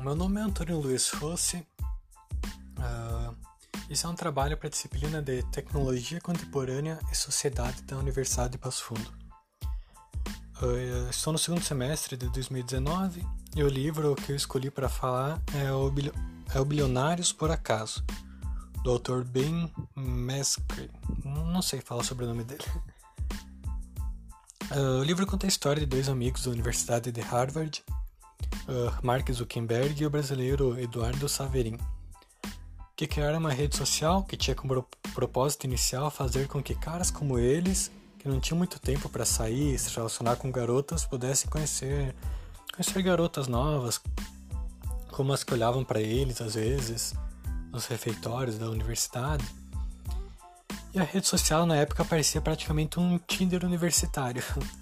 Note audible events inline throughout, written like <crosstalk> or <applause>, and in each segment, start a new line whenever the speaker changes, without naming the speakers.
meu nome é Antônio Luiz Rossi. Uh, esse é um trabalho para a disciplina de Tecnologia Contemporânea e Sociedade da Universidade de Passo Fundo. Uh, estou no segundo semestre de 2019 e o livro que eu escolhi para falar é o, é o Bilionários por Acaso, do autor Ben Mescre. Não sei falar sobre o nome dele. Uh, o livro conta a história de dois amigos da Universidade de Harvard uh, Mark Zuckerberg e o brasileiro Eduardo Saverin, que criaram uma rede social que tinha como propósito inicial fazer com que caras como eles, que não tinham muito tempo para sair e se relacionar com garotas, pudessem conhecer, conhecer garotas novas, como as que olhavam para eles às vezes nos refeitórios da universidade. E a rede social na época parecia praticamente um Tinder universitário. <laughs>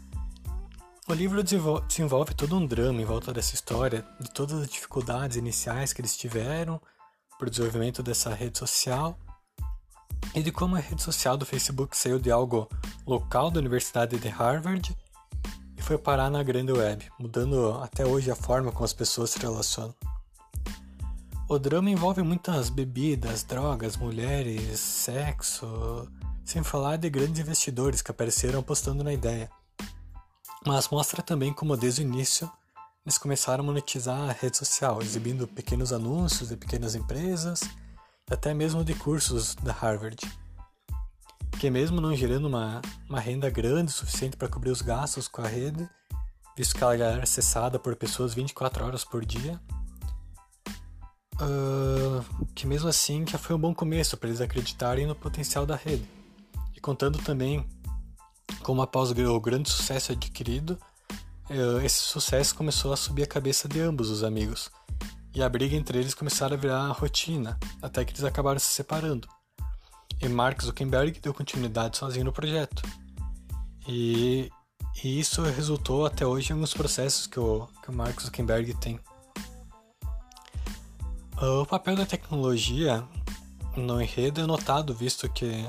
O livro desenvolve todo um drama em volta dessa história, de todas as dificuldades iniciais que eles tiveram para o desenvolvimento dessa rede social e de como a rede social do Facebook saiu de algo local da Universidade de Harvard e foi parar na grande web, mudando até hoje a forma como as pessoas se relacionam. O drama envolve muitas bebidas, drogas, mulheres, sexo, sem falar de grandes investidores que apareceram apostando na ideia mas mostra também como desde o início eles começaram a monetizar a rede social, exibindo pequenos anúncios de pequenas empresas, até mesmo de cursos da Harvard, que mesmo não gerando uma, uma renda grande suficiente para cobrir os gastos com a rede, visto que ela era acessada por pessoas 24 horas por dia, uh, que mesmo assim já foi um bom começo para eles acreditarem no potencial da rede, e contando também como após o grande sucesso adquirido, eh, esse sucesso começou a subir a cabeça de ambos os amigos, e a briga entre eles começaram a virar rotina, até que eles acabaram se separando. E Mark Zuckerberg deu continuidade sozinho no projeto. E, e isso resultou até hoje em alguns processos que o, que o Mark Zuckerberg tem. O papel da tecnologia no enredo é notado, visto que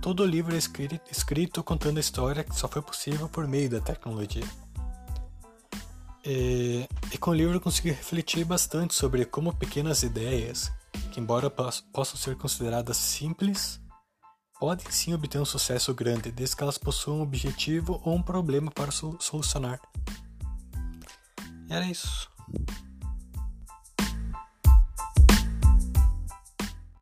todo o livro é escrito, escrito contando a história que só foi possível por meio da tecnologia. E, e com o livro eu consegui refletir bastante sobre como pequenas ideias, que embora possam ser consideradas simples, podem sim obter um sucesso grande, desde que elas possuam um objetivo ou um problema para solucionar. E era isso.